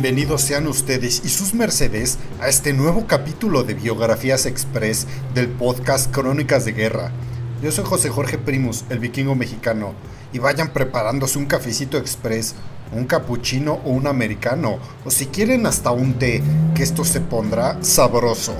Bienvenidos sean ustedes y sus mercedes a este nuevo capítulo de Biografías Express del podcast Crónicas de Guerra. Yo soy José Jorge Primus, el vikingo mexicano, y vayan preparándose un cafecito express, un cappuccino o un americano, o si quieren hasta un té, que esto se pondrá sabroso.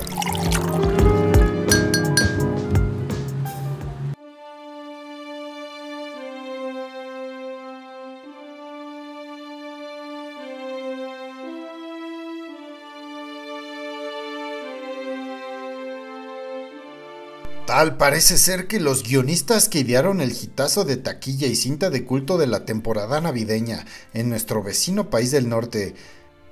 Tal parece ser que los guionistas que idearon el hitazo de taquilla y cinta de culto de la temporada navideña en nuestro vecino país del norte,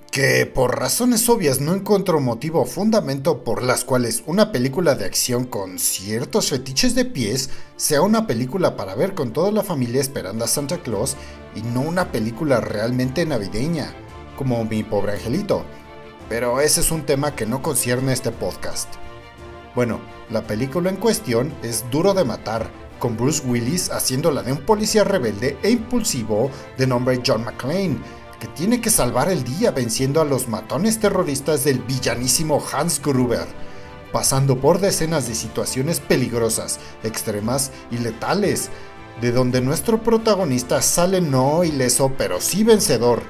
que por razones obvias no encontró motivo o fundamento por las cuales una película de acción con ciertos fetiches de pies sea una película para ver con toda la familia esperando a Santa Claus y no una película realmente navideña, como mi pobre angelito. Pero ese es un tema que no concierne este podcast. Bueno, la película en cuestión es Duro de Matar, con Bruce Willis haciéndola de un policía rebelde e impulsivo de nombre John McClane, que tiene que salvar el día venciendo a los matones terroristas del villanísimo Hans Gruber, pasando por decenas de situaciones peligrosas, extremas y letales, de donde nuestro protagonista sale no ileso pero sí vencedor.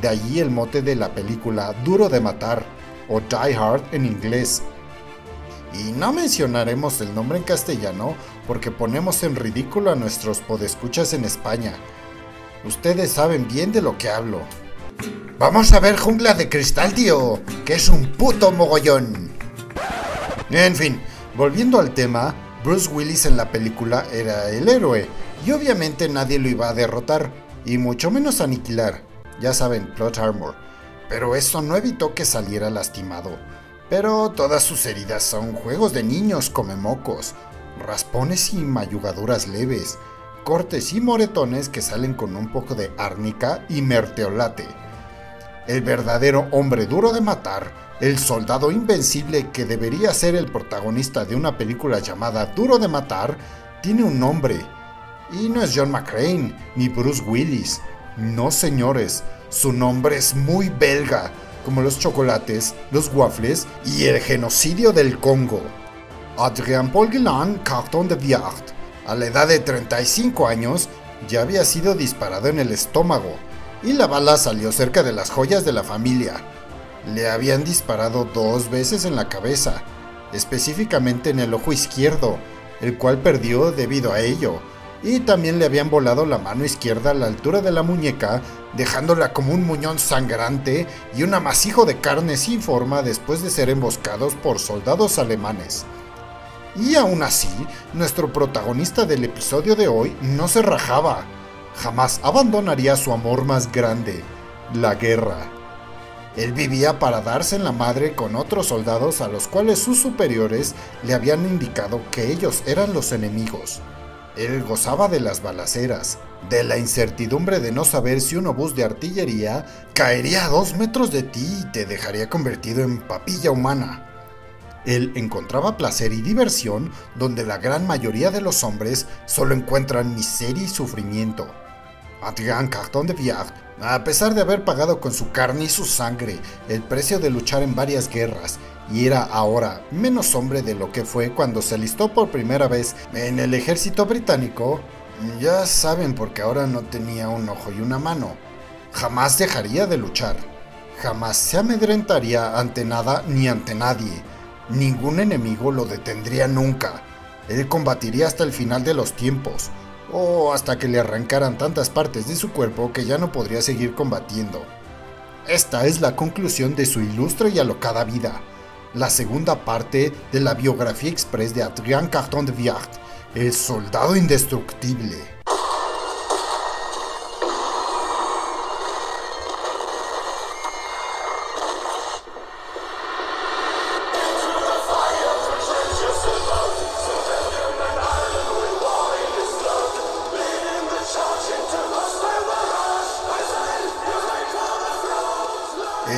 De allí el mote de la película Duro de Matar, o Die Hard en inglés, y no mencionaremos el nombre en castellano porque ponemos en ridículo a nuestros podescuchas en España. Ustedes saben bien de lo que hablo. Vamos a ver Jungla de Cristal, tío, que es un puto mogollón. En fin, volviendo al tema, Bruce Willis en la película era el héroe, y obviamente nadie lo iba a derrotar, y mucho menos aniquilar. Ya saben, plot armor. Pero eso no evitó que saliera lastimado pero todas sus heridas son juegos de niños come mocos, raspones y mayugaduras leves, cortes y moretones que salen con un poco de árnica y merteolate. El verdadero hombre duro de matar, el soldado invencible que debería ser el protagonista de una película llamada Duro de Matar, tiene un nombre. Y no es John McClane ni Bruce Willis. No señores, su nombre es muy belga como los chocolates, los waffles y el genocidio del Congo. Adrien Paul Guillain Carton de Viard, a la edad de 35 años, ya había sido disparado en el estómago y la bala salió cerca de las joyas de la familia. Le habían disparado dos veces en la cabeza, específicamente en el ojo izquierdo, el cual perdió debido a ello, y también le habían volado la mano izquierda a la altura de la muñeca, dejándola como un muñón sangrante y un amasijo de carne sin forma después de ser emboscados por soldados alemanes. Y aún así, nuestro protagonista del episodio de hoy no se rajaba, jamás abandonaría su amor más grande, la guerra. Él vivía para darse en la madre con otros soldados a los cuales sus superiores le habían indicado que ellos eran los enemigos. Él gozaba de las balaceras, de la incertidumbre de no saber si un obús de artillería caería a dos metros de ti y te dejaría convertido en papilla humana. Él encontraba placer y diversión donde la gran mayoría de los hombres solo encuentran miseria y sufrimiento. Adrien Carton de Viard, a pesar de haber pagado con su carne y su sangre el precio de luchar en varias guerras y era ahora menos hombre de lo que fue cuando se alistó por primera vez en el ejército británico, ya saben porque ahora no tenía un ojo y una mano. Jamás dejaría de luchar. Jamás se amedrentaría ante nada ni ante nadie. Ningún enemigo lo detendría nunca. Él combatiría hasta el final de los tiempos, o hasta que le arrancaran tantas partes de su cuerpo que ya no podría seguir combatiendo. Esta es la conclusión de su ilustre y alocada vida la segunda parte de la biografía express de Adrien Carton de Viard, el soldado indestructible.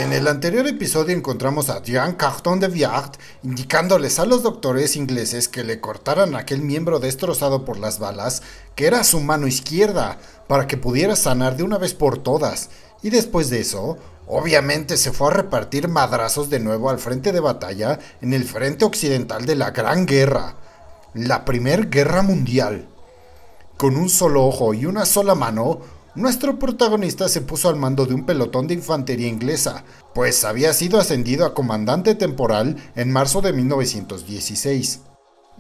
En el anterior episodio encontramos a Jean Carton de Viard indicándoles a los doctores ingleses que le cortaran aquel miembro destrozado por las balas, que era su mano izquierda, para que pudiera sanar de una vez por todas, Y después de eso, obviamente se fue a repartir madrazos de nuevo al frente de batalla en el frente occidental de la Gran Guerra, la Primera Guerra Mundial. Con un solo ojo y una sola mano, nuestro protagonista se puso al mando de un pelotón de infantería inglesa, pues había sido ascendido a comandante temporal en marzo de 1916.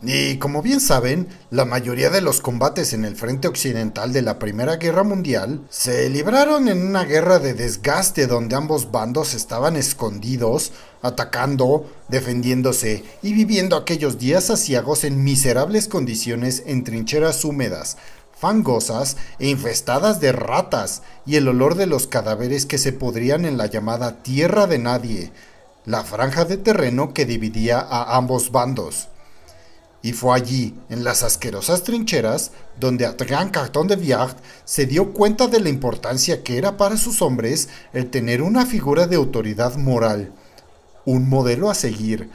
Y como bien saben, la mayoría de los combates en el frente occidental de la Primera Guerra Mundial se libraron en una guerra de desgaste donde ambos bandos estaban escondidos, atacando, defendiéndose y viviendo aquellos días asiagos en miserables condiciones en trincheras húmedas, fangosas e infestadas de ratas y el olor de los cadáveres que se podrían en la llamada Tierra de Nadie, la franja de terreno que dividía a ambos bandos. Y fue allí, en las asquerosas trincheras, donde Adrien Carton de Viard se dio cuenta de la importancia que era para sus hombres el tener una figura de autoridad moral, un modelo a seguir,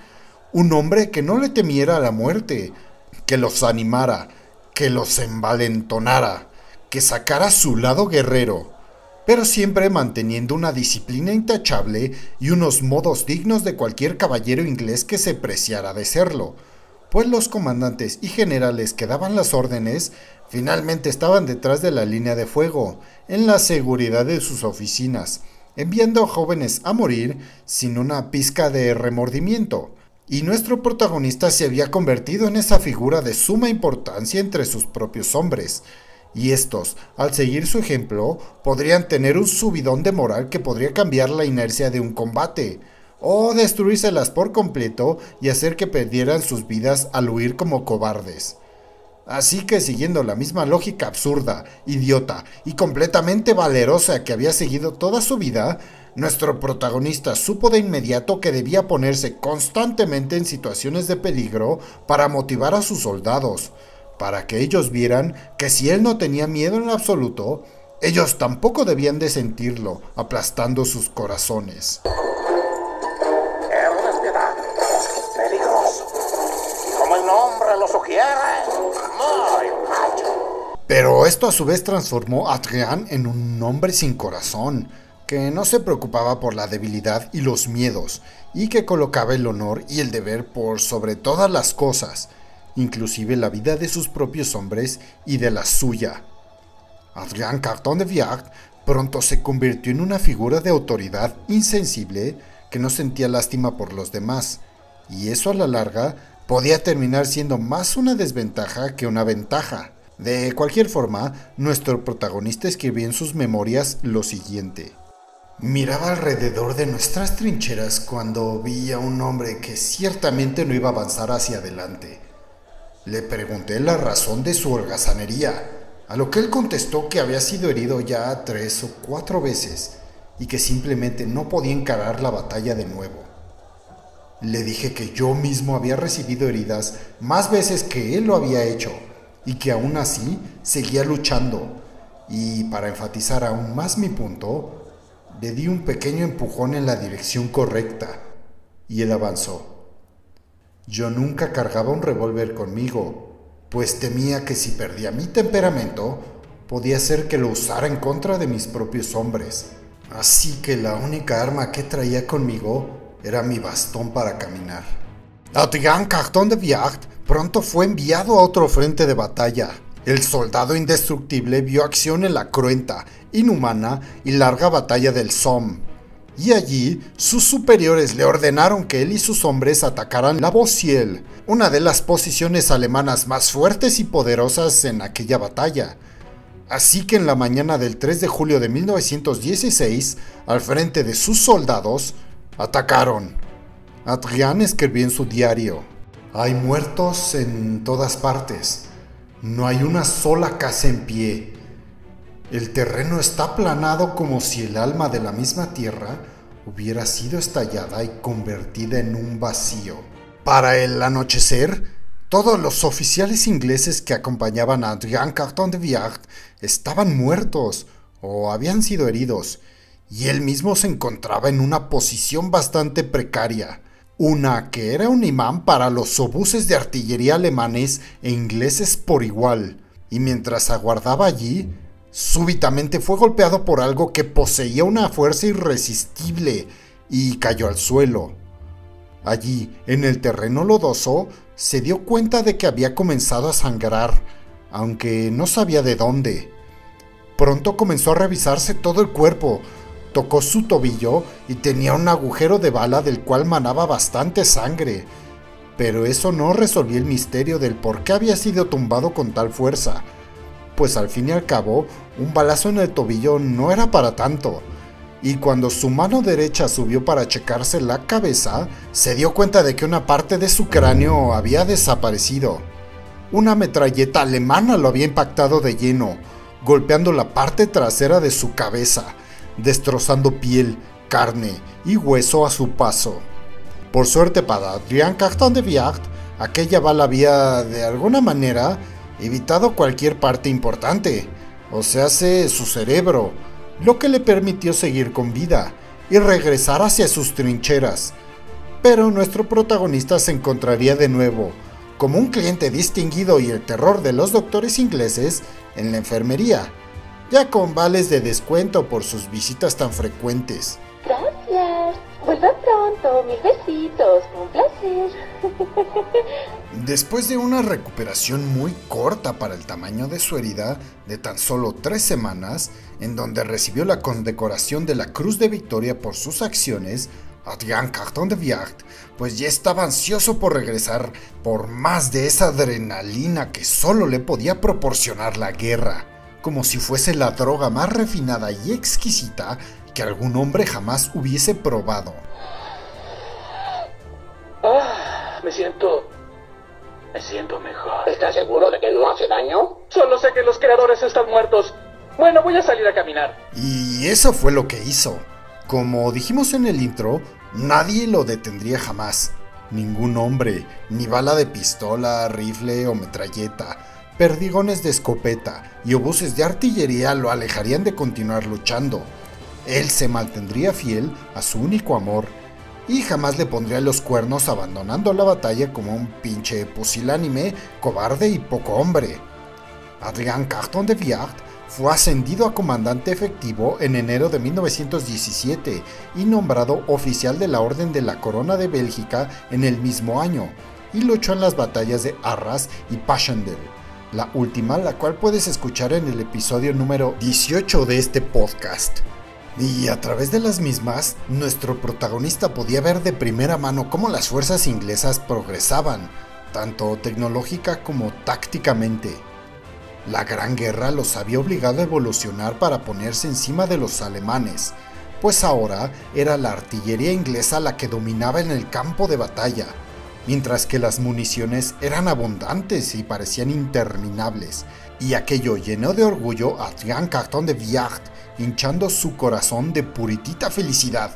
un hombre que no le temiera a la muerte, que los animara, que los envalentonara, que sacara su lado guerrero, pero siempre manteniendo una disciplina intachable y unos modos dignos de cualquier caballero inglés que se preciara de serlo pues los comandantes y generales que daban las órdenes finalmente estaban detrás de la línea de fuego, en la seguridad de sus oficinas, enviando jóvenes a morir sin una pizca de remordimiento. Y nuestro protagonista se había convertido en esa figura de suma importancia entre sus propios hombres, y estos, al seguir su ejemplo, podrían tener un subidón de moral que podría cambiar la inercia de un combate, o destruírselas por completo y hacer que perdieran sus vidas al huir como cobardes. Así que siguiendo la misma lógica absurda, idiota y completamente valerosa que había seguido toda su vida, nuestro protagonista supo de inmediato que debía ponerse constantemente en situaciones de peligro para motivar a sus soldados, para que ellos vieran que si él no tenía miedo en absoluto, ellos tampoco debían de sentirlo, aplastando sus corazones. Pero esto a su vez transformó a Adrián en un hombre sin corazón, que no se preocupaba por la debilidad y los miedos, y que colocaba el honor y el deber por sobre todas las cosas, inclusive la vida de sus propios hombres y de la suya. Adrián Carton de Viard pronto se convirtió en una figura de autoridad insensible que no sentía lástima por los demás, y eso a la larga podía terminar siendo más una desventaja que una ventaja. De cualquier forma, nuestro protagonista escribió en sus memorias lo siguiente. Miraba alrededor de nuestras trincheras cuando vi a un hombre que ciertamente no iba a avanzar hacia adelante. Le pregunté la razón de su holgazanería, a lo que él contestó que había sido herido ya tres o cuatro veces y que simplemente no podía encarar la batalla de nuevo. Le dije que yo mismo había recibido heridas más veces que él lo había hecho y que aún así seguía luchando. Y para enfatizar aún más mi punto, le di un pequeño empujón en la dirección correcta y él avanzó. Yo nunca cargaba un revólver conmigo, pues temía que si perdía mi temperamento, podía ser que lo usara en contra de mis propios hombres. Así que la única arma que traía conmigo era mi bastón para caminar. Adrien Carton de Viard pronto fue enviado a otro frente de batalla. El soldado indestructible vio acción en la cruenta, inhumana y larga batalla del Somme. Y allí sus superiores le ordenaron que él y sus hombres atacaran la Bociel, una de las posiciones alemanas más fuertes y poderosas en aquella batalla. Así que en la mañana del 3 de julio de 1916, al frente de sus soldados, Atacaron. Adrián escribió en su diario, hay muertos en todas partes. No hay una sola casa en pie. El terreno está aplanado como si el alma de la misma tierra hubiera sido estallada y convertida en un vacío. Para el anochecer, todos los oficiales ingleses que acompañaban a Adrien Carton de Viard estaban muertos o habían sido heridos y él mismo se encontraba en una posición bastante precaria, una que era un imán para los obuses de artillería alemanes e ingleses por igual, y mientras aguardaba allí, súbitamente fue golpeado por algo que poseía una fuerza irresistible y cayó al suelo. Allí, en el terreno lodoso, se dio cuenta de que había comenzado a sangrar, aunque no sabía de dónde. Pronto comenzó a revisarse todo el cuerpo, tocó su tobillo y tenía un agujero de bala del cual manaba bastante sangre. Pero eso no resolvió el misterio del por qué había sido tumbado con tal fuerza, pues al fin y al cabo, un balazo en el tobillo no era para tanto. Y cuando su mano derecha subió para checarse la cabeza, se dio cuenta de que una parte de su cráneo había desaparecido. Una metralleta alemana lo había impactado de lleno, golpeando la parte trasera de su cabeza, destrozando piel, carne y hueso a su paso. Por suerte para Adrián Carton de Viart, aquella bala había, de alguna manera, evitado cualquier parte importante, o sea, su cerebro, lo que le permitió seguir con vida y regresar hacia sus trincheras. Pero nuestro protagonista se encontraría de nuevo, como un cliente distinguido y el terror de los doctores ingleses, en la enfermería, ya con vales de descuento por sus visitas tan frecuentes. Gracias. Vuelva pronto, mil besitos. Un placer. Después de una recuperación muy corta para el tamaño de su herida, de tan solo tres semanas, en donde recibió la condecoración de la Cruz de Victoria por sus acciones, Adrien Carton de Viart, pues ya estaba ansioso por regresar por más de esa adrenalina que solo le podía proporcionar la guerra, como si fuese la droga más refinada y exquisita que algún hombre jamás hubiese probado. Ah, me siento... Me siento mejor. ¿Estás seguro de que no hace daño? Solo sé que los creadores están muertos. Bueno, voy a salir a caminar. Y eso fue lo que hizo. Como dijimos en el intro, nadie lo detendría jamás. Ningún hombre, ni bala de pistola, rifle o metralleta, perdigones de escopeta y obuses de artillería lo alejarían de continuar luchando. Él se mantendría fiel a su único amor y jamás le pondría los cuernos abandonando la batalla como un pinche pusilánime, cobarde y poco hombre. Adrián Carton de Viart fue ascendido a comandante efectivo en enero de 1917 y nombrado oficial de la Orden de la Corona de Bélgica en el mismo año, y luchó en las batallas de Arras y Passchendaele, la última la cual puedes escuchar en el episodio número 18 de este podcast. Y a través de las mismas, nuestro protagonista podía ver de primera mano cómo las fuerzas inglesas progresaban, tanto tecnológica como tácticamente. La Gran Guerra los había obligado a evolucionar para ponerse encima de los alemanes, pues ahora era la artillería inglesa la que dominaba en el campo de batalla, mientras que las municiones eran abundantes y parecían interminables, y aquello llenó de orgullo a Adrien Carton de Viart, hinchando su corazón de puritita felicidad,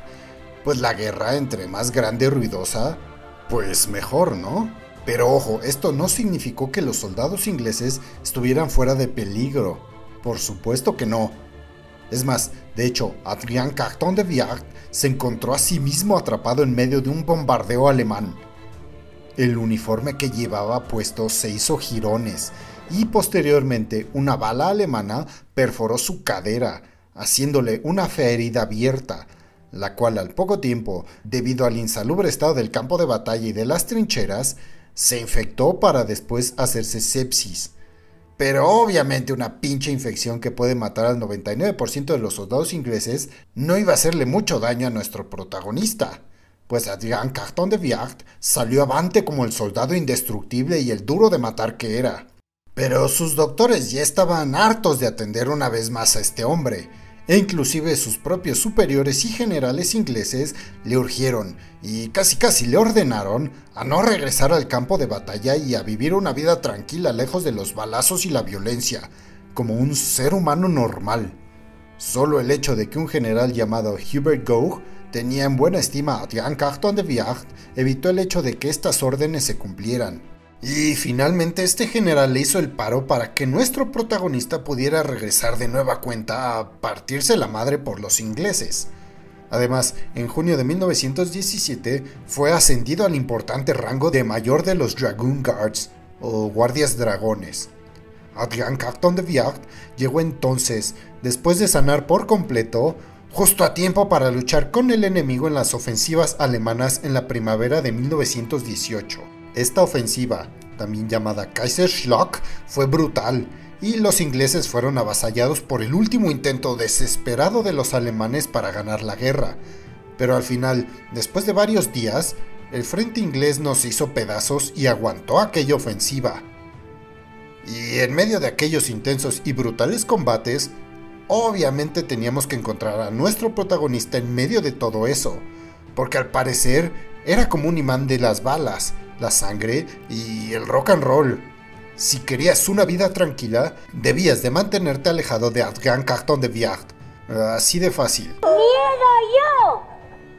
pues la guerra entre más grande y ruidosa, pues mejor, ¿no? Pero ojo, esto no significó que los soldados ingleses estuvieran fuera de peligro. Por supuesto que no. Es más, de hecho, Adrien Carton de Viart se encontró a sí mismo atrapado en medio de un bombardeo alemán. El uniforme que llevaba puesto se hizo jirones y posteriormente una bala alemana perforó su cadera, haciéndole una fea herida abierta, la cual al poco tiempo, debido al insalubre estado del campo de batalla y de las trincheras, se infectó para después hacerse sepsis. Pero obviamente una pinche infección que puede matar al 99% de los soldados ingleses no iba a hacerle mucho daño a nuestro protagonista, pues Adrián Carton de Viart salió avante como el soldado indestructible y el duro de matar que era. Pero sus doctores ya estaban hartos de atender una vez más a este hombre, e inclusive sus propios superiores y generales ingleses le urgieron y casi casi le ordenaron a no regresar al campo de batalla y a vivir una vida tranquila lejos de los balazos y la violencia, como un ser humano normal. Solo el hecho de que un general llamado Hubert Gough tenía en buena estima a Jean Carton de Viard evitó el hecho de que estas órdenes se cumplieran. Y finalmente este general le hizo el paro para que nuestro protagonista pudiera regresar de nueva cuenta a partirse la madre por los ingleses. Además, en junio de 1917 fue ascendido al importante rango de mayor de los Dragoon Guards o guardias dragones. Adrian Carton de Viard llegó entonces, después de sanar por completo, justo a tiempo para luchar con el enemigo en las ofensivas alemanas en la primavera de 1918. Esta ofensiva, también llamada Kaiserschlag, fue brutal y los ingleses fueron avasallados por el último intento desesperado de los alemanes para ganar la guerra. Pero al final, después de varios días, el frente inglés nos hizo pedazos y aguantó aquella ofensiva. Y en medio de aquellos intensos y brutales combates, obviamente teníamos que encontrar a nuestro protagonista en medio de todo eso, porque al parecer era como un imán de las balas, la sangre y el rock and roll. Si querías una vida tranquila, debías de mantenerte alejado de Adrian Carton de Viard. Así de fácil. ¡Miedo yo!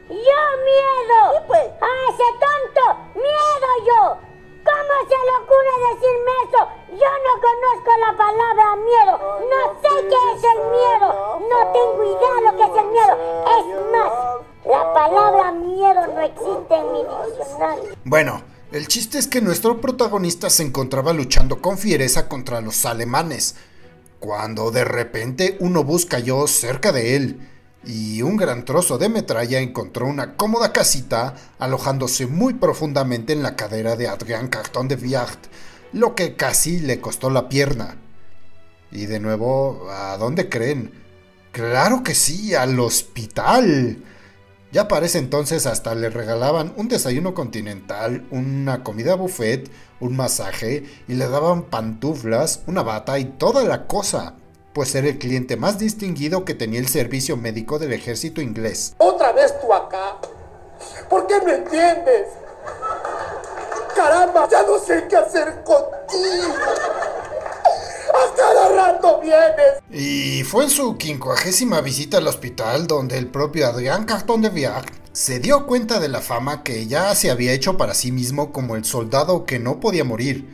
¡Yo miedo! pues? ¡A ese tonto! ¡Miedo yo! ¿Cómo se le ocurre decirme eso? Yo no conozco la palabra miedo. No sé qué es el miedo. No tengo idea lo que es el miedo. Es más, la palabra miedo no existe en mi diccionario. Bueno, el chiste es que nuestro protagonista se encontraba luchando con fiereza contra los alemanes, cuando de repente un obús cayó cerca de él y un gran trozo de metralla encontró una cómoda casita alojándose muy profundamente en la cadera de Adrián Carton de Viard, lo que casi le costó la pierna. Y de nuevo, ¿a dónde creen? Claro que sí, al hospital. Ya para ese entonces hasta le regalaban un desayuno continental, una comida buffet, un masaje y le daban pantuflas, una bata y toda la cosa pues era el cliente más distinguido que tenía el servicio médico del ejército inglés. ¿Otra vez tú acá? ¿Por qué no entiendes? Caramba, ya no sé qué hacer contigo. Y fue en su quincuagésima visita al hospital donde el propio Adrián Carton de Viard se dio cuenta de la fama que ya se había hecho para sí mismo como el soldado que no podía morir,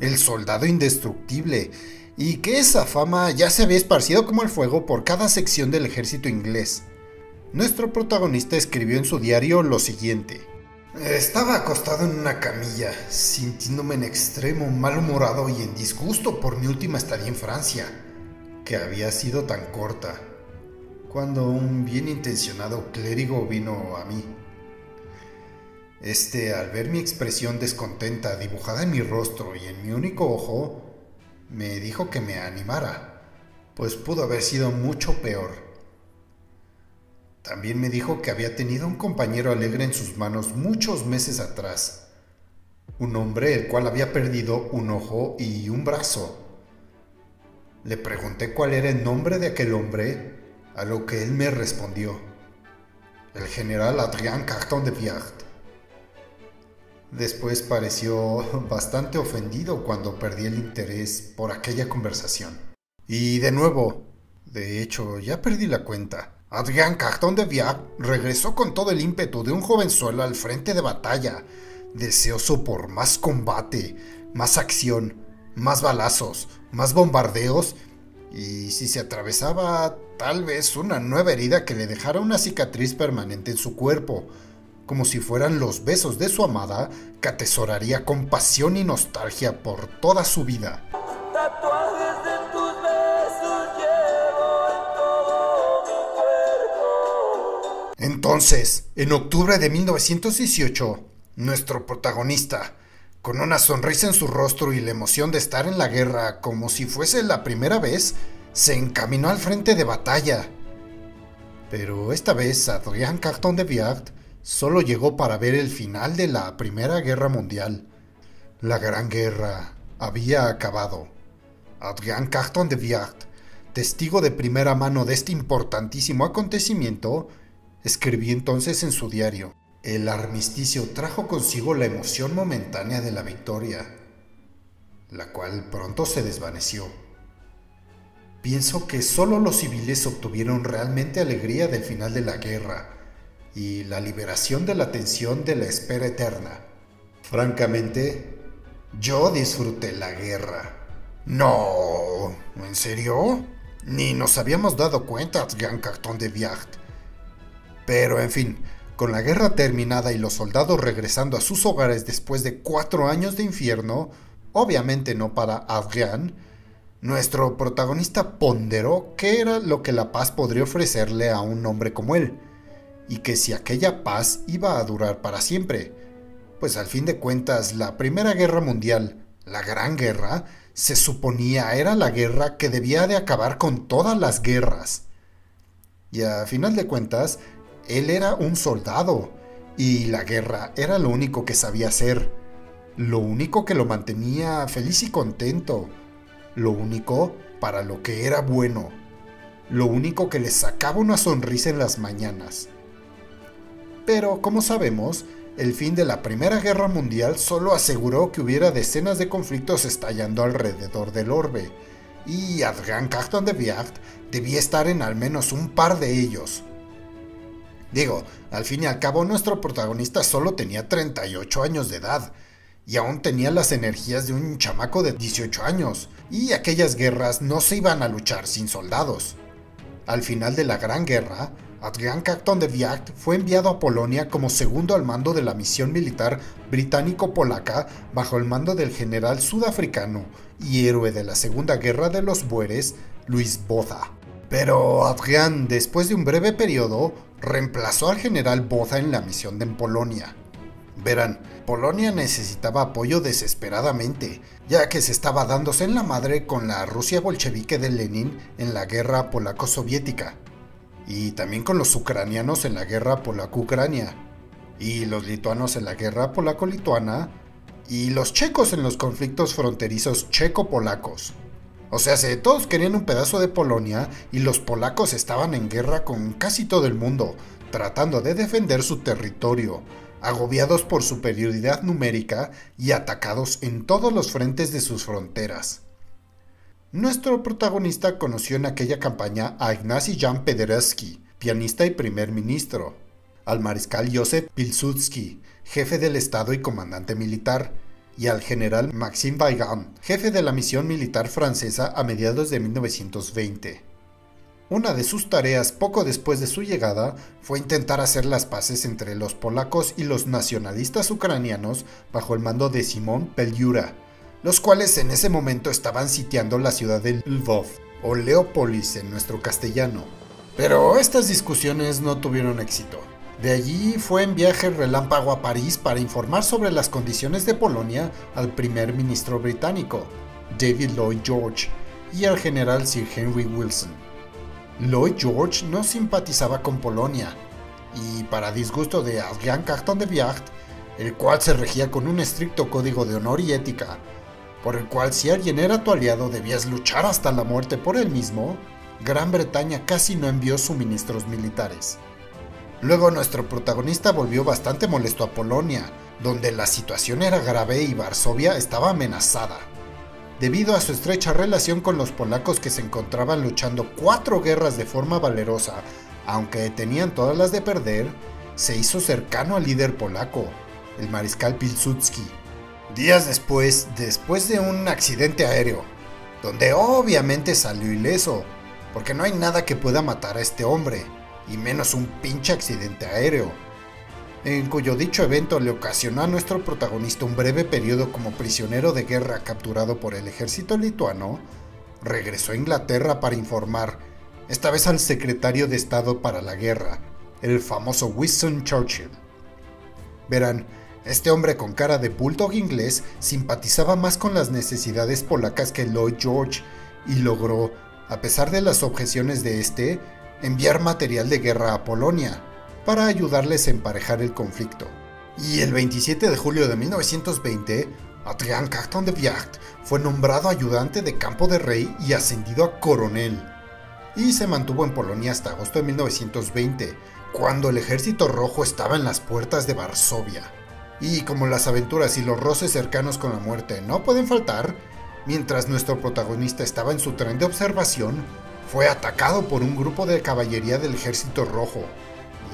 el soldado indestructible, y que esa fama ya se había esparcido como el fuego por cada sección del ejército inglés. Nuestro protagonista escribió en su diario lo siguiente. Estaba acostado en una camilla, sintiéndome en extremo malhumorado y en disgusto por mi última estadía en Francia, que había sido tan corta, cuando un bien intencionado clérigo vino a mí. Este, al ver mi expresión descontenta dibujada en mi rostro y en mi único ojo, me dijo que me animara, pues pudo haber sido mucho peor. También me dijo que había tenido un compañero alegre en sus manos muchos meses atrás, un hombre el cual había perdido un ojo y un brazo. Le pregunté cuál era el nombre de aquel hombre, a lo que él me respondió, el general Adrien Carton de Viard. Después pareció bastante ofendido cuando perdí el interés por aquella conversación. Y de nuevo, de hecho, ya perdí la cuenta. Adrián Carton de Viard regresó con todo el ímpetu de un jovenzuelo al frente de batalla, deseoso por más combate, más acción, más balazos, más bombardeos y si se atravesaba tal vez una nueva herida que le dejara una cicatriz permanente en su cuerpo, como si fueran los besos de su amada, que atesoraría con pasión y nostalgia por toda su vida. Entonces, en octubre de 1918, nuestro protagonista, con una sonrisa en su rostro y la emoción de estar en la guerra como si fuese la primera vez, se encaminó al frente de batalla. Pero esta vez Adrián Carton de Viard solo llegó para ver el final de la Primera Guerra Mundial. La Gran Guerra había acabado. Adrián Carton de Viard, testigo de primera mano de este importantísimo acontecimiento, escribió entonces en su diario, el armisticio trajo consigo la emoción momentánea de la victoria, la cual pronto se desvaneció. Pienso que solo los civiles obtuvieron realmente alegría del final de la guerra, y la liberación de la tensión de la espera eterna. Francamente, yo disfruté la guerra. No, ¿en serio? Ni nos habíamos dado cuenta, Gran Cartón de Viard. Pero en fin, con la guerra terminada y los soldados regresando a sus hogares después de cuatro años de infierno, obviamente no para Adrián, nuestro protagonista ponderó qué era lo que la paz podría ofrecerle a un hombre como él, y que si aquella paz iba a durar para siempre, pues al fin de cuentas la Primera Guerra Mundial, la Gran Guerra, se suponía era la guerra que debía de acabar con todas las guerras. Y a final de cuentas, él era un soldado, y la guerra era lo único que sabía hacer, lo único que lo mantenía feliz y contento, lo único para lo que era bueno, lo único que le sacaba una sonrisa en las mañanas. Pero, como sabemos, el fin de la Primera Guerra Mundial solo aseguró que hubiera decenas de conflictos estallando alrededor del orbe, y Adrian Carton de Viard debía estar en al menos un par de ellos. Digo, al fin y al cabo nuestro protagonista solo tenía 38 años de edad, y aún tenía las energías de un chamaco de 18 años, y aquellas guerras no se iban a luchar sin soldados. Al final de la Gran Guerra, Adrian Cacton de Viacht fue enviado a Polonia como segundo al mando de la misión militar británico-polaca bajo el mando del general sudafricano y héroe de la Segunda Guerra de los Bueres, Luis Boza. Pero Adrian, después de un breve periodo, reemplazó al general Boza en la misión de Polonia. Verán, Polonia necesitaba apoyo desesperadamente, ya que se estaba dándose en la madre con la Rusia bolchevique de Lenin en la guerra polaco-soviética y también con los ucranianos en la guerra polaco-ucrania, y los lituanos en la guerra polaco-lituana, y los checos en los conflictos fronterizos checo-polacos. O sea, todos querían un pedazo de Polonia y los polacos estaban en guerra con casi todo el mundo, tratando de defender su territorio, agobiados por superioridad numérica y atacados en todos los frentes de sus fronteras. Nuestro protagonista conoció en aquella campaña a Ignacy Jan Pederewski, pianista y primer ministro, al mariscal Joseph Pilsudski, jefe del Estado y comandante militar, y al general Maxime Weygand, jefe de la misión militar francesa a mediados de 1920. Una de sus tareas poco después de su llegada fue intentar hacer las paces entre los polacos y los nacionalistas ucranianos bajo el mando de Simón Peliura, los cuales en ese momento estaban sitiando la ciudad de Lvov, o Leópolis en nuestro castellano. Pero estas discusiones no tuvieron éxito. De allí fue en viaje relámpago a París para informar sobre las condiciones de Polonia al primer ministro británico, David Lloyd George, y al general Sir Henry Wilson. Lloyd George no simpatizaba con Polonia, y para disgusto de Adrian Carton de Viacht, el cual se regía con un estricto código de honor y ética, por el cual si alguien era tu aliado debías luchar hasta la muerte por él mismo, Gran Bretaña casi no envió suministros militares. Luego nuestro protagonista volvió bastante molesto a Polonia, donde la situación era grave y Varsovia estaba amenazada. Debido a su estrecha relación con los polacos que se encontraban luchando cuatro guerras de forma valerosa, aunque tenían todas las de perder, se hizo cercano al líder polaco, el mariscal Pilsudski, Días después, después de un accidente aéreo, donde obviamente salió ileso, porque no hay nada que pueda matar a este hombre, y menos un pinche accidente aéreo, en cuyo dicho evento le ocasionó a nuestro protagonista un breve periodo como prisionero de guerra capturado por el ejército lituano, regresó a Inglaterra para informar, esta vez al secretario de Estado para la Guerra, el famoso Winston Churchill. Verán, este hombre con cara de bulldog inglés simpatizaba más con las necesidades polacas que Lloyd George y logró, a pesar de las objeciones de este, enviar material de guerra a Polonia para ayudarles a emparejar el conflicto. Y el 27 de julio de 1920, Adrian Carton de Viacht fue nombrado ayudante de campo de rey y ascendido a coronel. Y se mantuvo en Polonia hasta agosto de 1920, cuando el ejército rojo estaba en las puertas de Varsovia. Y como las aventuras y los roces cercanos con la muerte no pueden faltar, mientras nuestro protagonista estaba en su tren de observación, fue atacado por un grupo de caballería del ejército rojo.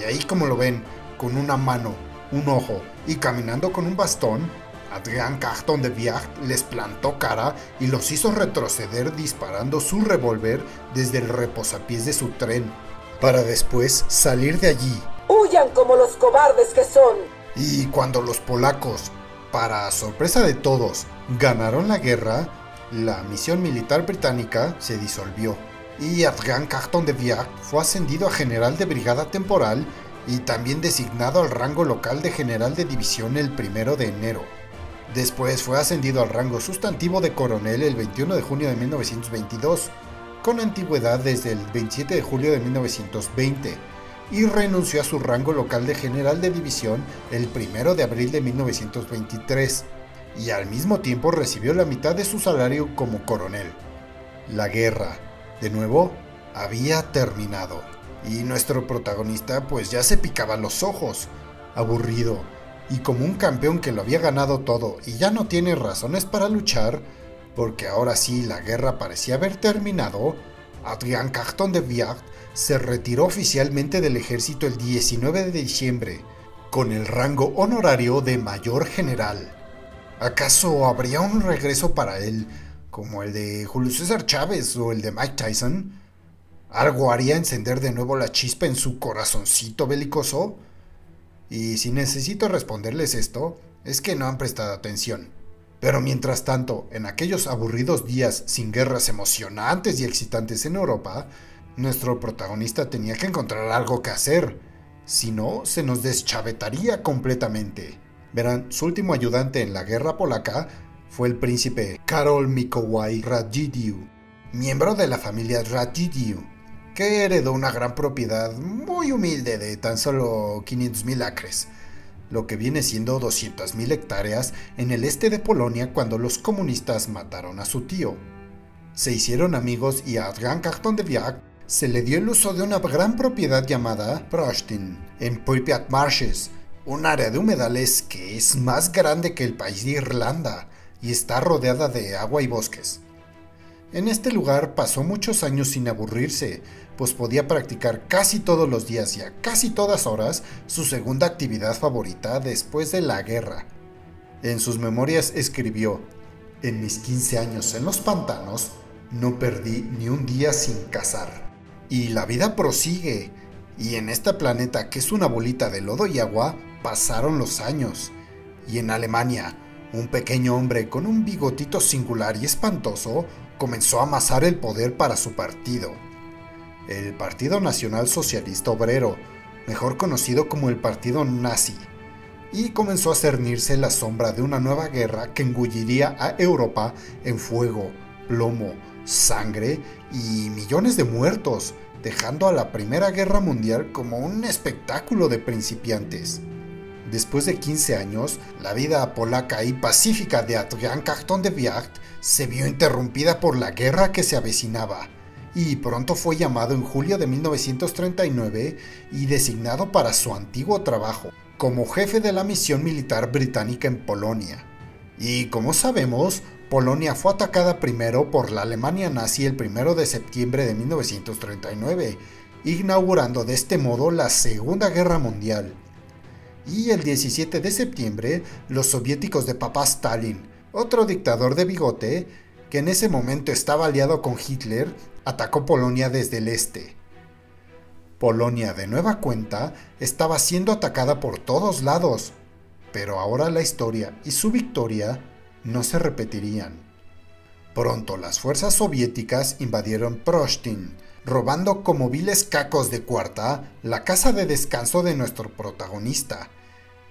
Y ahí como lo ven, con una mano, un ojo y caminando con un bastón, Adrián Carton de Viacht les plantó cara y los hizo retroceder disparando su revólver desde el reposapiés de su tren, para después salir de allí. ¡Huyan como los cobardes que son! Y cuando los polacos, para sorpresa de todos, ganaron la guerra, la misión militar británica se disolvió y Adrian Carton de Viac fue ascendido a general de brigada temporal y también designado al rango local de general de división el 1 de enero. Después fue ascendido al rango sustantivo de coronel el 21 de junio de 1922, con antigüedad desde el 27 de julio de 1920, y renunció a su rango local de general de división el 1 de abril de 1923, y al mismo tiempo recibió la mitad de su salario como coronel. La guerra, de nuevo, había terminado, y nuestro protagonista pues ya se picaba los ojos, aburrido, y como un campeón que lo había ganado todo y ya no tiene razones para luchar, porque ahora sí la guerra parecía haber terminado, Adrián Carton de Viard se retiró oficialmente del ejército el 19 de diciembre, con el rango honorario de mayor general. ¿Acaso habría un regreso para él, como el de Julio César Chávez o el de Mike Tyson? ¿Algo haría encender de nuevo la chispa en su corazoncito belicoso? Y si necesito responderles esto, es que no han prestado atención. Pero mientras tanto, en aquellos aburridos días sin guerras emocionantes y excitantes en Europa, nuestro protagonista tenía que encontrar algo que hacer. Si no, se nos deschavetaría completamente. Verán, su último ayudante en la guerra polaca fue el príncipe Karol Mikołaj Radziwiłł, miembro de la familia Radziwiłł que heredó una gran propiedad muy humilde de tan solo 500.000 acres, lo que viene siendo 200.000 hectáreas en el este de Polonia cuando los comunistas mataron a su tío. Se hicieron amigos y a Adrian Carton de Viac se le dio el uso de una gran propiedad llamada Prostin, en Pripyat Marshes, un área de humedales que es más grande que el país de Irlanda y está rodeada de agua y bosques. En este lugar pasó muchos años sin aburrirse, pues podía practicar casi todos los días y a casi todas horas su segunda actividad favorita después de la guerra. En sus memorias escribió, En mis 15 años en los pantanos, no perdí ni un día sin cazar. Y la vida prosigue, y en este planeta que es una bolita de lodo y agua, pasaron los años. Y en Alemania, un pequeño hombre con un bigotito singular y espantoso comenzó a amasar el poder para su partido, el Partido Nacional Socialista Obrero, mejor conocido como el Partido Nazi, y comenzó a cernirse la sombra de una nueva guerra que engulliría a Europa en fuego, plomo, sangre y millones de muertos, dejando a la Primera Guerra Mundial como un espectáculo de principiantes. Después de 15 años, la vida polaca y pacífica de Adrian Carton de Wiart se vio interrumpida por la guerra que se avecinaba, y pronto fue llamado en julio de 1939 y designado para su antiguo trabajo, como jefe de la misión militar británica en Polonia. Y como sabemos, Polonia fue atacada primero por la Alemania nazi el 1 de septiembre de 1939, inaugurando de este modo la Segunda Guerra Mundial y el 17 de septiembre los soviéticos de Papá Stalin, otro dictador de bigote, que en ese momento estaba aliado con Hitler, atacó Polonia desde el este. Polonia de nueva cuenta estaba siendo atacada por todos lados, pero ahora la historia y su victoria no se repetirían. Pronto las fuerzas soviéticas invadieron Prostin, robando como viles cacos de cuarta la casa de descanso de nuestro protagonista,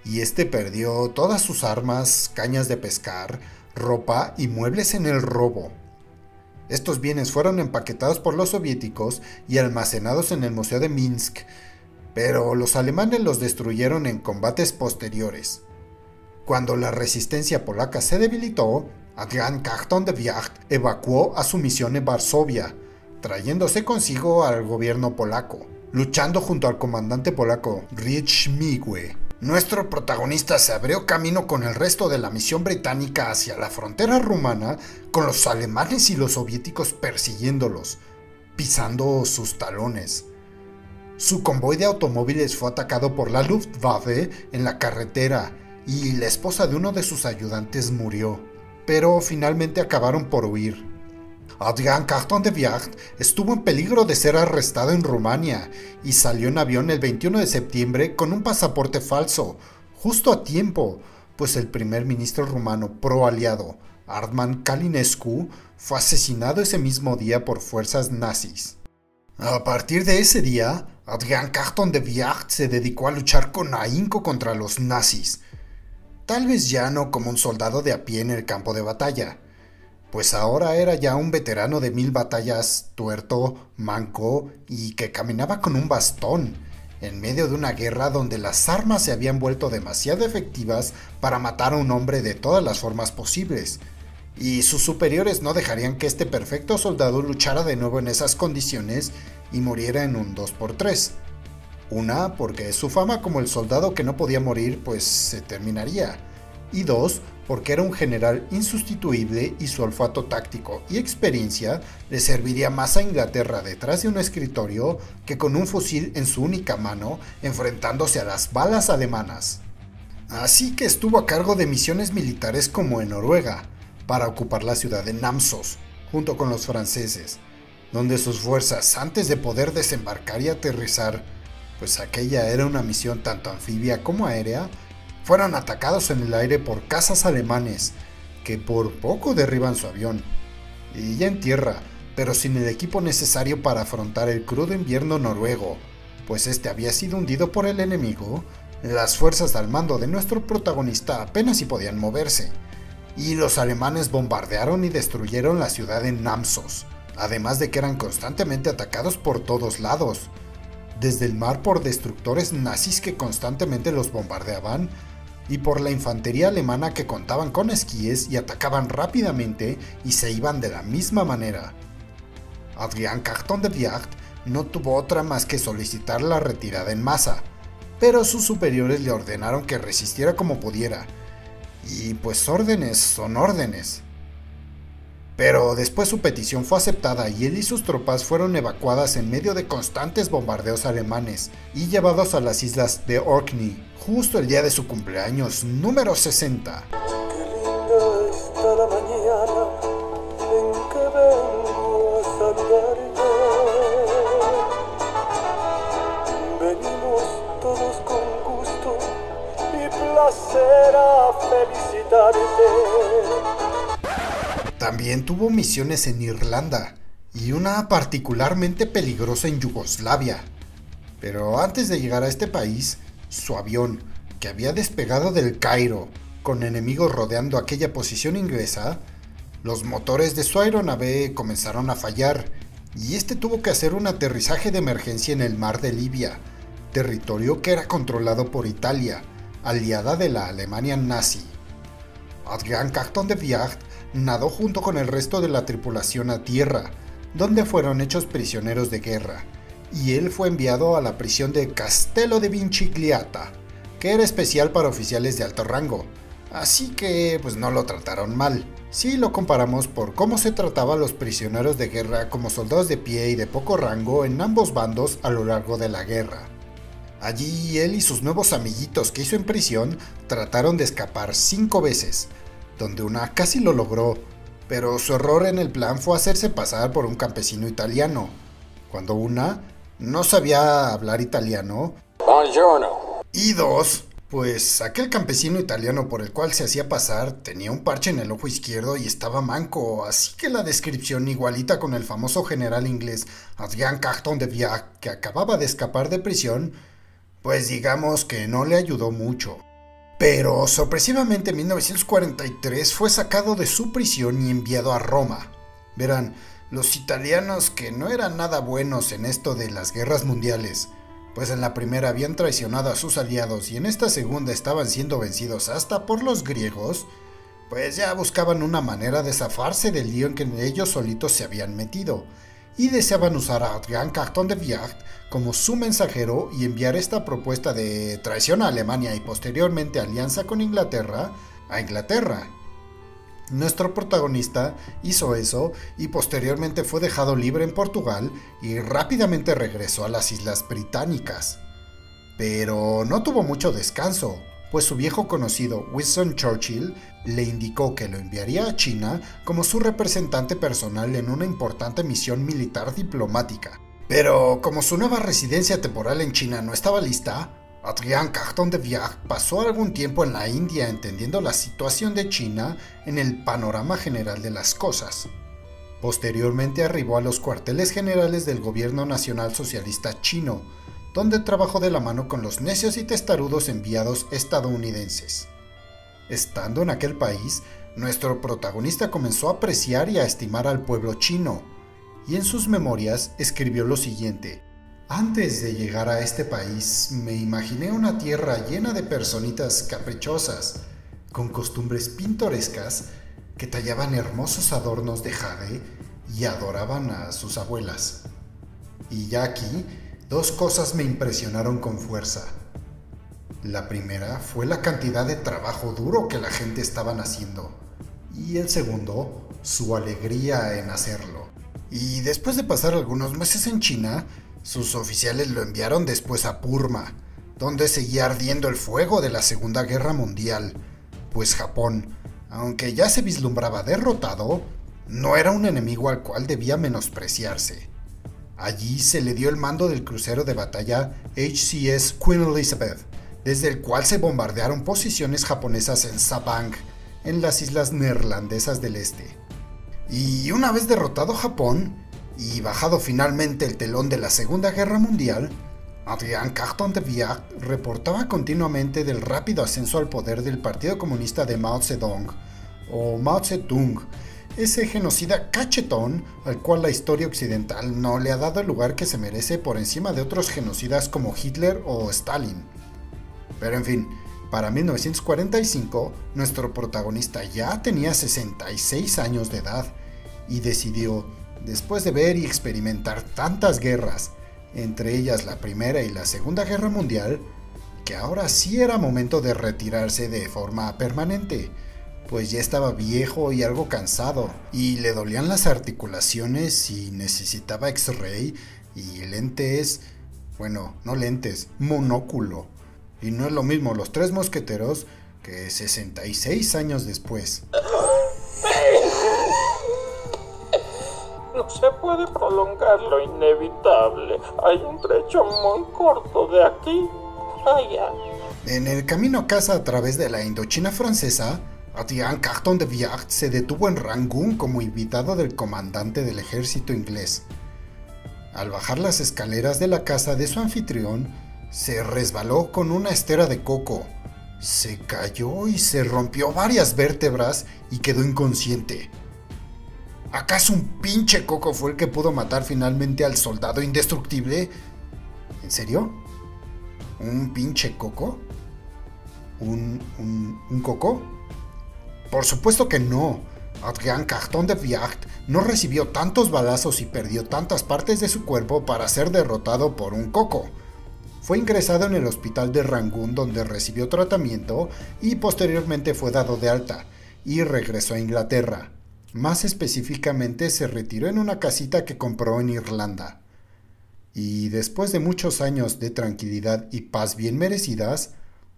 y este perdió todas sus armas, cañas de pescar, ropa y muebles en el robo. Estos bienes fueron empaquetados por los soviéticos y almacenados en el Museo de Minsk, pero los alemanes los destruyeron en combates posteriores. Cuando la resistencia polaca se debilitó, Adrian Carton de Wiart evacuó a su misión en Varsovia, trayéndose consigo al gobierno polaco, luchando junto al comandante polaco Rich Migwe nuestro protagonista se abrió camino con el resto de la misión británica hacia la frontera rumana, con los alemanes y los soviéticos persiguiéndolos, pisando sus talones. Su convoy de automóviles fue atacado por la Luftwaffe en la carretera y la esposa de uno de sus ayudantes murió, pero finalmente acabaron por huir. Adrian Carton de Viacht estuvo en peligro de ser arrestado en Rumania y salió en avión el 21 de septiembre con un pasaporte falso, justo a tiempo, pues el primer ministro rumano pro aliado, Artman Kalinescu, fue asesinado ese mismo día por fuerzas nazis. A partir de ese día, Adrian Carton de Viard se dedicó a luchar con ahínco contra los nazis, tal vez ya no como un soldado de a pie en el campo de batalla, pues ahora era ya un veterano de mil batallas, tuerto, manco y que caminaba con un bastón, en medio de una guerra donde las armas se habían vuelto demasiado efectivas para matar a un hombre de todas las formas posibles, y sus superiores no dejarían que este perfecto soldado luchara de nuevo en esas condiciones y muriera en un 2x3. Una, porque su fama como el soldado que no podía morir pues se terminaría. Y dos, porque era un general insustituible y su olfato táctico y experiencia le serviría más a Inglaterra detrás de un escritorio que con un fusil en su única mano enfrentándose a las balas alemanas. Así que estuvo a cargo de misiones militares como en Noruega, para ocupar la ciudad de Namsos, junto con los franceses, donde sus fuerzas, antes de poder desembarcar y aterrizar, pues aquella era una misión tanto anfibia como aérea, fueron atacados en el aire por cazas alemanes, que por poco derriban su avión. Y ya en tierra, pero sin el equipo necesario para afrontar el crudo invierno noruego, pues este había sido hundido por el enemigo, las fuerzas al mando de nuestro protagonista apenas si podían moverse, y los alemanes bombardearon y destruyeron la ciudad de Namsos, además de que eran constantemente atacados por todos lados, desde el mar por destructores nazis que constantemente los bombardeaban, y por la infantería alemana que contaban con esquíes y atacaban rápidamente y se iban de la misma manera. Adrián Carton de Viard no tuvo otra más que solicitar la retirada en masa, pero sus superiores le ordenaron que resistiera como pudiera, y pues órdenes son órdenes. Pero después su petición fue aceptada y él y sus tropas fueron evacuadas en medio de constantes bombardeos alemanes y llevados a las islas de Orkney, justo el día de su cumpleaños número 60. También tuvo misiones en Irlanda y una particularmente peligrosa en Yugoslavia. Pero antes de llegar a este país, su avión, que había despegado del Cairo con enemigos rodeando aquella posición inglesa, los motores de su aeronave comenzaron a fallar y este tuvo que hacer un aterrizaje de emergencia en el mar de Libia, territorio que era controlado por Italia, aliada de la Alemania nazi. Adrian Carton de Viard nadó junto con el resto de la tripulación a tierra, donde fueron hechos prisioneros de guerra, y él fue enviado a la prisión de Castello de Vincigliata, que era especial para oficiales de alto rango, así que pues no lo trataron mal, si lo comparamos por cómo se trataba a los prisioneros de guerra como soldados de pie y de poco rango en ambos bandos a lo largo de la guerra. Allí él y sus nuevos amiguitos que hizo en prisión trataron de escapar cinco veces, donde una casi lo logró, pero su error en el plan fue hacerse pasar por un campesino italiano, cuando una no sabía hablar italiano. Y dos, pues aquel campesino italiano por el cual se hacía pasar tenía un parche en el ojo izquierdo y estaba manco, así que la descripción igualita con el famoso general inglés Adrian Carton de Viac que acababa de escapar de prisión, pues digamos que no le ayudó mucho. Pero sorpresivamente en 1943 fue sacado de su prisión y enviado a Roma. Verán, los italianos que no eran nada buenos en esto de las guerras mundiales, pues en la primera habían traicionado a sus aliados y en esta segunda estaban siendo vencidos hasta por los griegos, pues ya buscaban una manera de zafarse del lío en que ellos solitos se habían metido, y deseaban usar a Adrian Carton de Viard como su mensajero y enviar esta propuesta de traición a Alemania y posteriormente alianza con Inglaterra a Inglaterra. Nuestro protagonista hizo eso y posteriormente fue dejado libre en Portugal y rápidamente regresó a las Islas Británicas. Pero no tuvo mucho descanso, pues su viejo conocido Winston Churchill le indicó que lo enviaría a China como su representante personal en una importante misión militar diplomática. Pero como su nueva residencia temporal en China no estaba lista, Adrien Carton de Viard pasó algún tiempo en la India entendiendo la situación de China en el panorama general de las cosas. Posteriormente arribó a los cuarteles generales del Gobierno Nacional Socialista Chino, donde trabajó de la mano con los necios y testarudos enviados estadounidenses. Estando en aquel país, nuestro protagonista comenzó a apreciar y a estimar al pueblo chino, y en sus memorias escribió lo siguiente. Antes de llegar a este país, me imaginé una tierra llena de personitas caprichosas, con costumbres pintorescas, que tallaban hermosos adornos de jade y adoraban a sus abuelas. Y ya aquí, dos cosas me impresionaron con fuerza. La primera fue la cantidad de trabajo duro que la gente estaban haciendo. Y el segundo, su alegría en hacerlo. Y después de pasar algunos meses en China, sus oficiales lo enviaron después a Purma, donde seguía ardiendo el fuego de la Segunda Guerra Mundial, pues Japón, aunque ya se vislumbraba derrotado, no era un enemigo al cual debía menospreciarse. Allí se le dio el mando del crucero de batalla HCS Queen Elizabeth, desde el cual se bombardearon posiciones japonesas en Sabang, en las islas neerlandesas del este. Y una vez derrotado Japón, y bajado finalmente el telón de la Segunda Guerra Mundial, Adrien Carton de Viard reportaba continuamente del rápido ascenso al poder del Partido Comunista de Mao Zedong, o Mao Zedong, ese genocida cachetón al cual la historia occidental no le ha dado el lugar que se merece por encima de otros genocidas como Hitler o Stalin. Pero en fin, para 1945, nuestro protagonista ya tenía 66 años de edad y decidió, después de ver y experimentar tantas guerras, entre ellas la Primera y la Segunda Guerra Mundial, que ahora sí era momento de retirarse de forma permanente, pues ya estaba viejo y algo cansado, y le dolían las articulaciones y necesitaba X-ray y lentes, bueno, no lentes, monóculo. Y no es lo mismo los tres mosqueteros que 66 años después. Se puede prolongar lo inevitable. Hay un trecho muy corto de aquí allá. En el camino a casa a través de la Indochina francesa, Adrien Carton de Viard se detuvo en Rangún como invitado del comandante del ejército inglés. Al bajar las escaleras de la casa de su anfitrión, se resbaló con una estera de coco, se cayó y se rompió varias vértebras y quedó inconsciente. ¿Acaso un pinche coco fue el que pudo matar finalmente al soldado indestructible? ¿En serio? ¿Un pinche coco? ¿Un, un, coco? Por supuesto que no. Adrien Carton de Viard no recibió tantos balazos y perdió tantas partes de su cuerpo para ser derrotado por un coco. Fue ingresado en el hospital de Rangún donde recibió tratamiento y posteriormente fue dado de alta y regresó a Inglaterra. Más específicamente se retiró en una casita que compró en Irlanda. Y después de muchos años de tranquilidad y paz bien merecidas,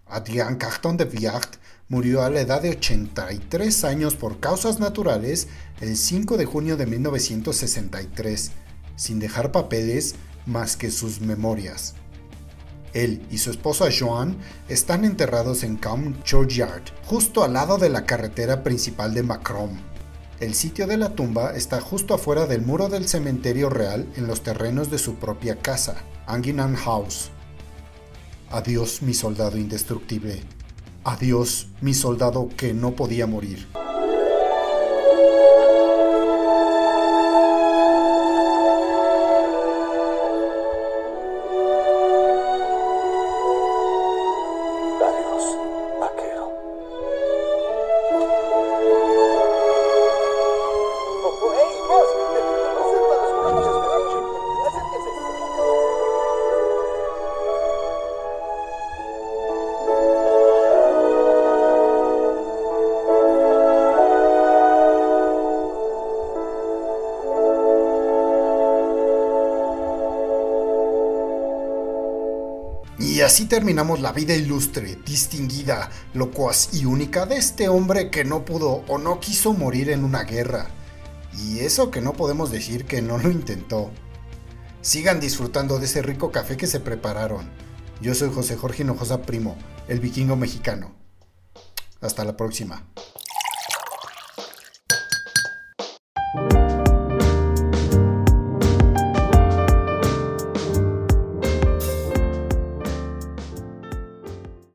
Adrien Carton de Viard murió a la edad de 83 años por causas naturales el 5 de junio de 1963, sin dejar papeles más que sus memorias. Él y su esposa Joan están enterrados en Camp Churchyard, justo al lado de la carretera principal de Macron. El sitio de la tumba está justo afuera del muro del cementerio real en los terrenos de su propia casa, Anginan House. Adiós mi soldado indestructible. Adiós mi soldado que no podía morir. Terminamos la vida ilustre, distinguida, locuaz y única de este hombre que no pudo o no quiso morir en una guerra. Y eso que no podemos decir que no lo intentó. Sigan disfrutando de ese rico café que se prepararon. Yo soy José Jorge Hinojosa Primo, el vikingo mexicano. Hasta la próxima.